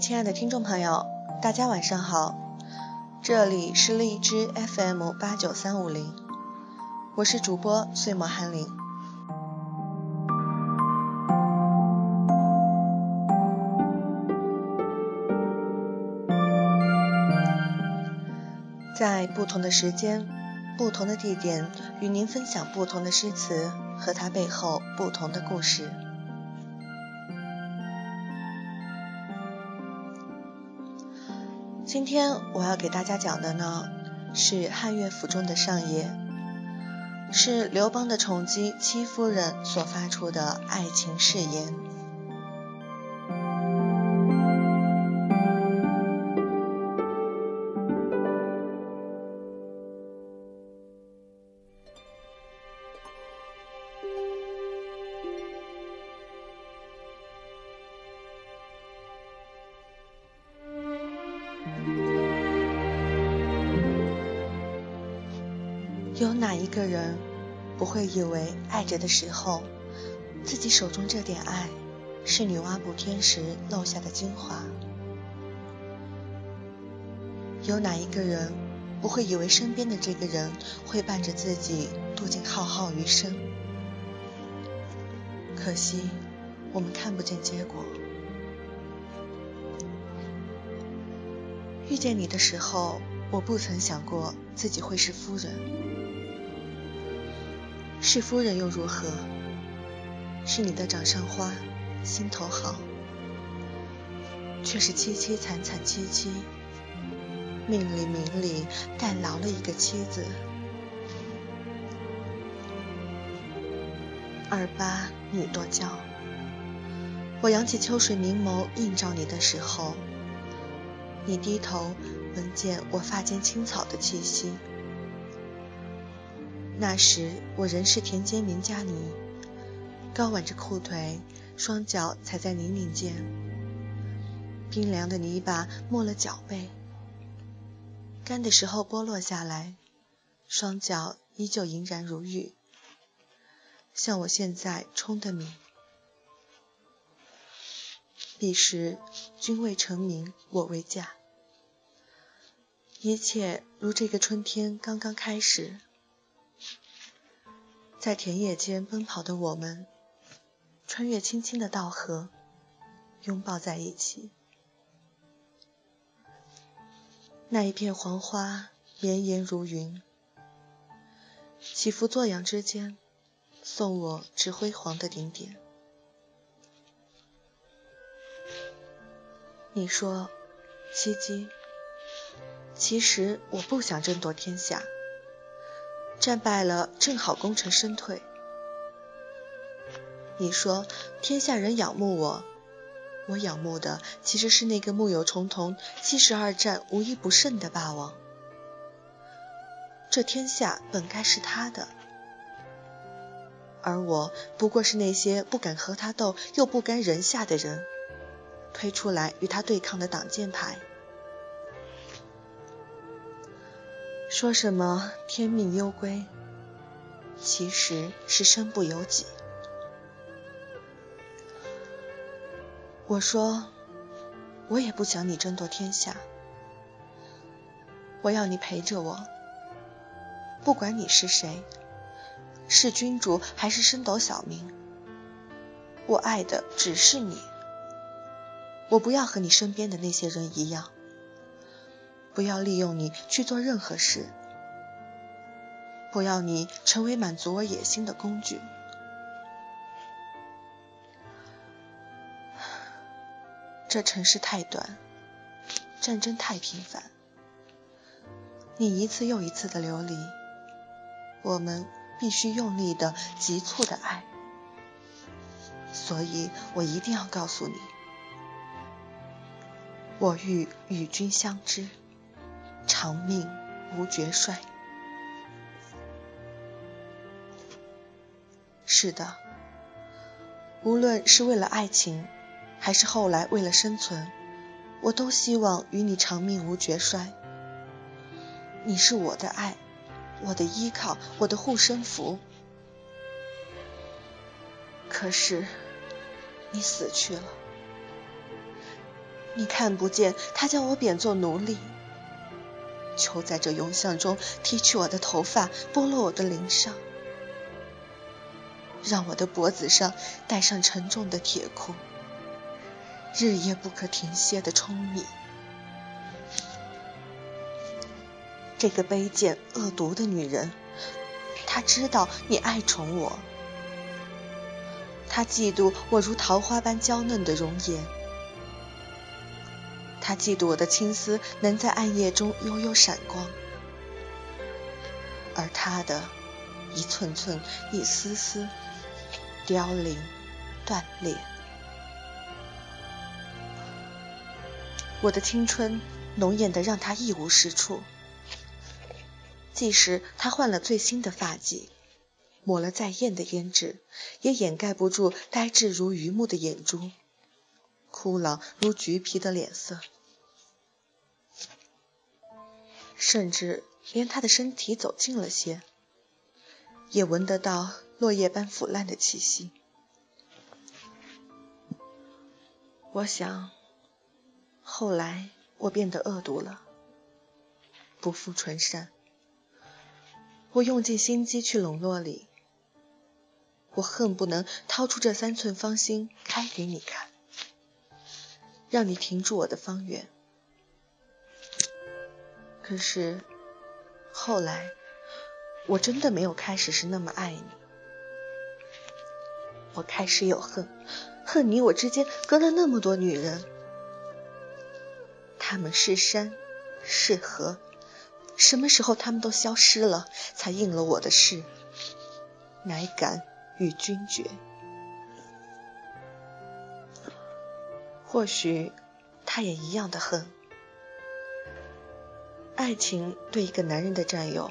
亲爱的听众朋友，大家晚上好，这里是荔枝 FM 八九三五零，我是主播岁末寒林。在不同的时间、不同的地点，与您分享不同的诗词和它背后不同的故事。今天我要给大家讲的呢，是汉乐府中的上爷，是刘邦的宠姬戚夫人所发出的爱情誓言。有哪一个人不会以为爱着的时候，自己手中这点爱是女娲补天时漏下的精华？有哪一个人不会以为身边的这个人会伴着自己度尽浩浩余生？可惜我们看不见结果。遇见你的时候，我不曾想过自己会是夫人。是夫人又如何？是你的掌上花，心头好，却是凄凄惨惨戚戚，命里名里代劳了一个妻子。二八女多娇，我扬起秋水明眸映照你的时候，你低头闻见我发间青草的气息。那时我仍是田间名家女，高挽着裤腿，双脚踩在泥泞间，冰凉的泥巴没了脚背，干的时候剥落下来，双脚依旧莹然如玉，像我现在冲的米。彼时君未成名，我未嫁，一切如这个春天刚刚开始。在田野间奔跑的我们，穿越青青的稻禾，拥抱在一起。那一片黄花绵延如云，起伏作仰之间，送我至辉煌的顶点。你说，戚姬，其实我不想争夺天下。战败了，正好功成身退。你说天下人仰慕我，我仰慕的其实是那个木有重瞳、七十二战无一不胜的霸王。这天下本该是他的，而我不过是那些不敢和他斗又不甘人下的人推出来与他对抗的挡箭牌。说什么天命攸归，其实是身不由己。我说，我也不想你争夺天下，我要你陪着我，不管你是谁，是君主还是升斗小民，我爱的只是你。我不要和你身边的那些人一样。不要利用你去做任何事，不要你成为满足我野心的工具。这城市太短，战争太频繁，你一次又一次的流离，我们必须用力的、急促的爱。所以我一定要告诉你，我欲与君相知。长命无绝衰。是的，无论是为了爱情，还是后来为了生存，我都希望与你长命无绝衰。你是我的爱，我的依靠，我的护身符。可是，你死去了，你看不见他将我贬作奴隶，囚在这永巷中，剃去我的头发，剥落我的鳞伤，让我的脖子上戴上沉重的铁箍，日夜不可停歇的舂米。这个卑贱恶毒的女人，她知道你爱宠我，她嫉妒我如桃花般娇嫩的容颜，他嫉妒我的青丝能在暗夜中悠悠闪光，而他的一寸寸、一丝丝凋零、断裂。我的青春浓艳的让他一无是处。即使他换了最新的发髻，抹了再艳的胭脂，也掩盖不住呆滞如榆木的眼珠，枯老如橘皮的脸色，甚至连他的身体走近了些，也闻得到落叶般腐烂的气息。我想，后来我变得恶毒了，不复纯善。我用尽心机去笼络你，我恨不能掏出这三寸芳心开给你看，让你停住我的方圆。可是后来，我真的没有开始是那么爱你，我开始有恨，恨你我之间隔了那么多女人，她们是山是河。什么时候他们都消失了，才应了我的事，乃敢与君绝。或许他也一样的恨。爱情对一个男人的占有，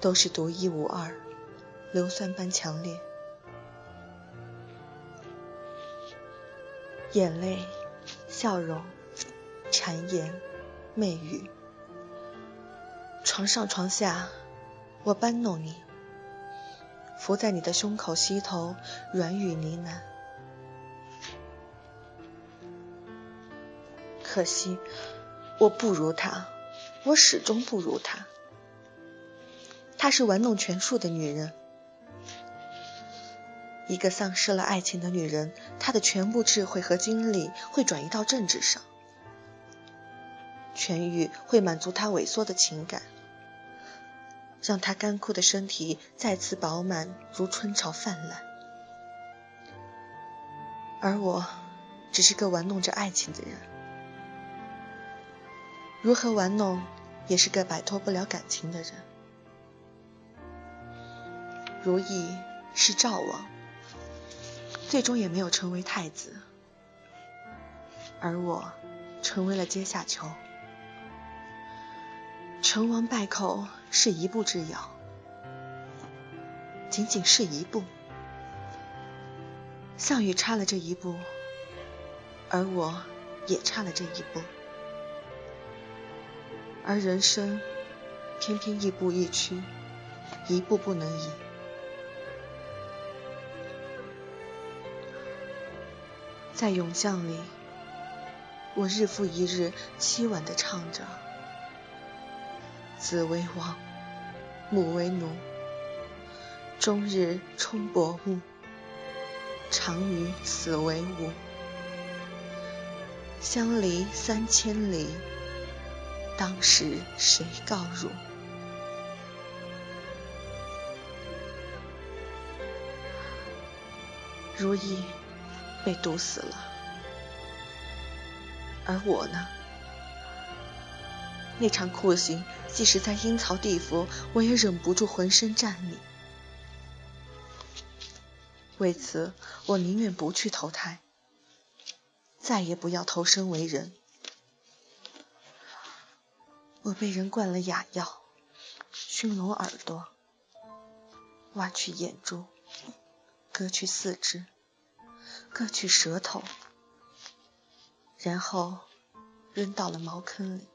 都是独一无二、硫酸般强烈。眼泪、笑容、谗言、媚语。床上床下，我搬弄你，伏在你的胸口膝头，软语呢喃。可惜，我不如他，我始终不如她。她是玩弄权术的女人，一个丧失了爱情的女人，她的全部智慧和精力会转移到政治上。痊愈会满足他萎缩的情感，让他干枯的身体再次饱满如春潮泛滥。而我只是个玩弄着爱情的人，如何玩弄也是个摆脱不了感情的人。如意是赵王，最终也没有成为太子，而我成为了阶下囚。成王败寇是一步之遥，仅仅是一步。项羽差了这一步，而我也差了这一步，而人生偏偏亦步亦趋，一步不能移。在永巷里，我日复一日凄婉地唱着。子为王，母为奴，终日冲薄暮，常与死为伍。相离三千里，当时谁告汝？如意被毒死了，而我呢？那场酷刑，即使在阴曹地府，我也忍不住浑身战栗。为此，我宁愿不去投胎，再也不要投生为人。我被人灌了哑药，熏聋耳朵，挖去眼珠，割去四肢，割去舌头，然后扔到了茅坑里。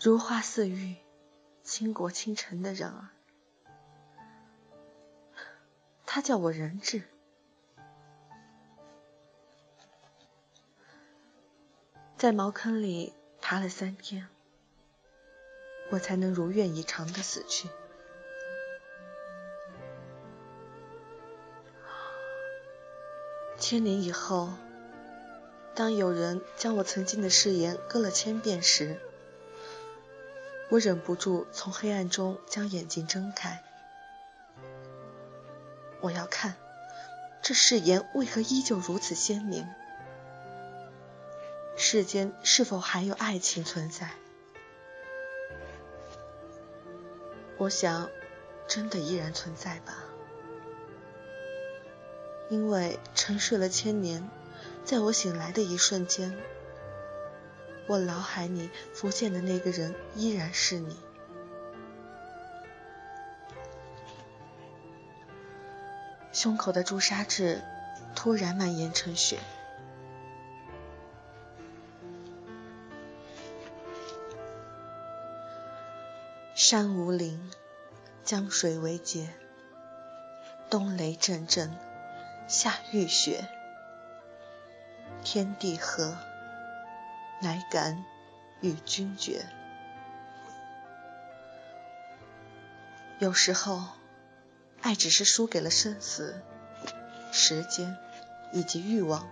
如花似玉、倾国倾城的人儿，他叫我人质。在茅坑里爬了三天，我才能如愿以偿的死去。千年以后，当有人将我曾经的誓言割了千遍时，我忍不住从黑暗中将眼睛睁开。我要看，这誓言为何依旧如此鲜明？世间是否还有爱情存在？我想，真的依然存在吧。因为沉睡了千年，在我醒来的一瞬间，我脑海里浮现的那个人依然是你。胸口的朱砂痣突然蔓延成血。山无陵，江水为竭，冬雷阵阵。夏雨雪，天地合，乃敢与君绝。有时候，爱只是输给了生死、时间以及欲望。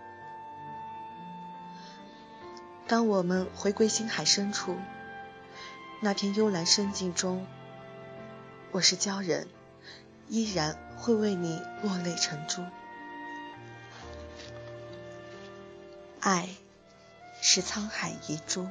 当我们回归心海深处，那片幽蓝深境中，我是鲛人，依然会为你落泪成珠。爱，是沧海遗珠。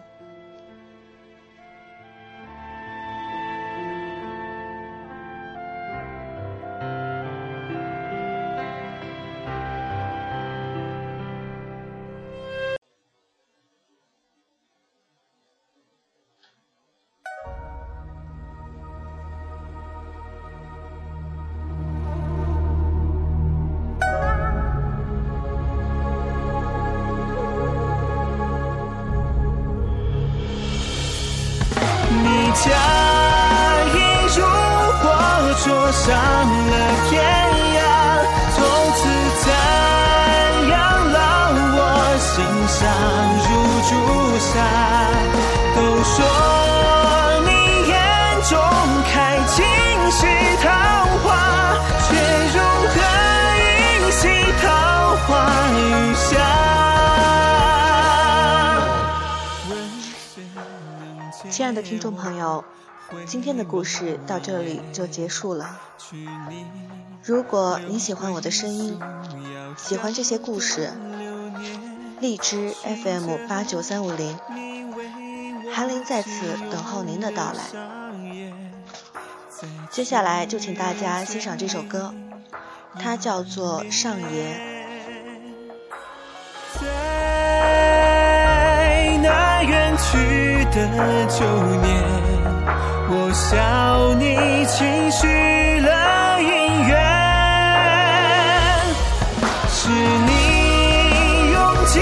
上了天涯，从此残阳烙我心上如朱砂。都说你眼中开尽是桃花，却如何一袭桃花雨下？亲爱的听众朋友。今天的故事到这里就结束了。如果你喜欢我的声音，喜欢这些故事，荔枝 FM 八九三五零，韩林在此等候您的到来。接下来就请大家欣赏这首歌，它叫做《上爷》。在那远去的旧年。我笑你轻许了姻缘。是你用尽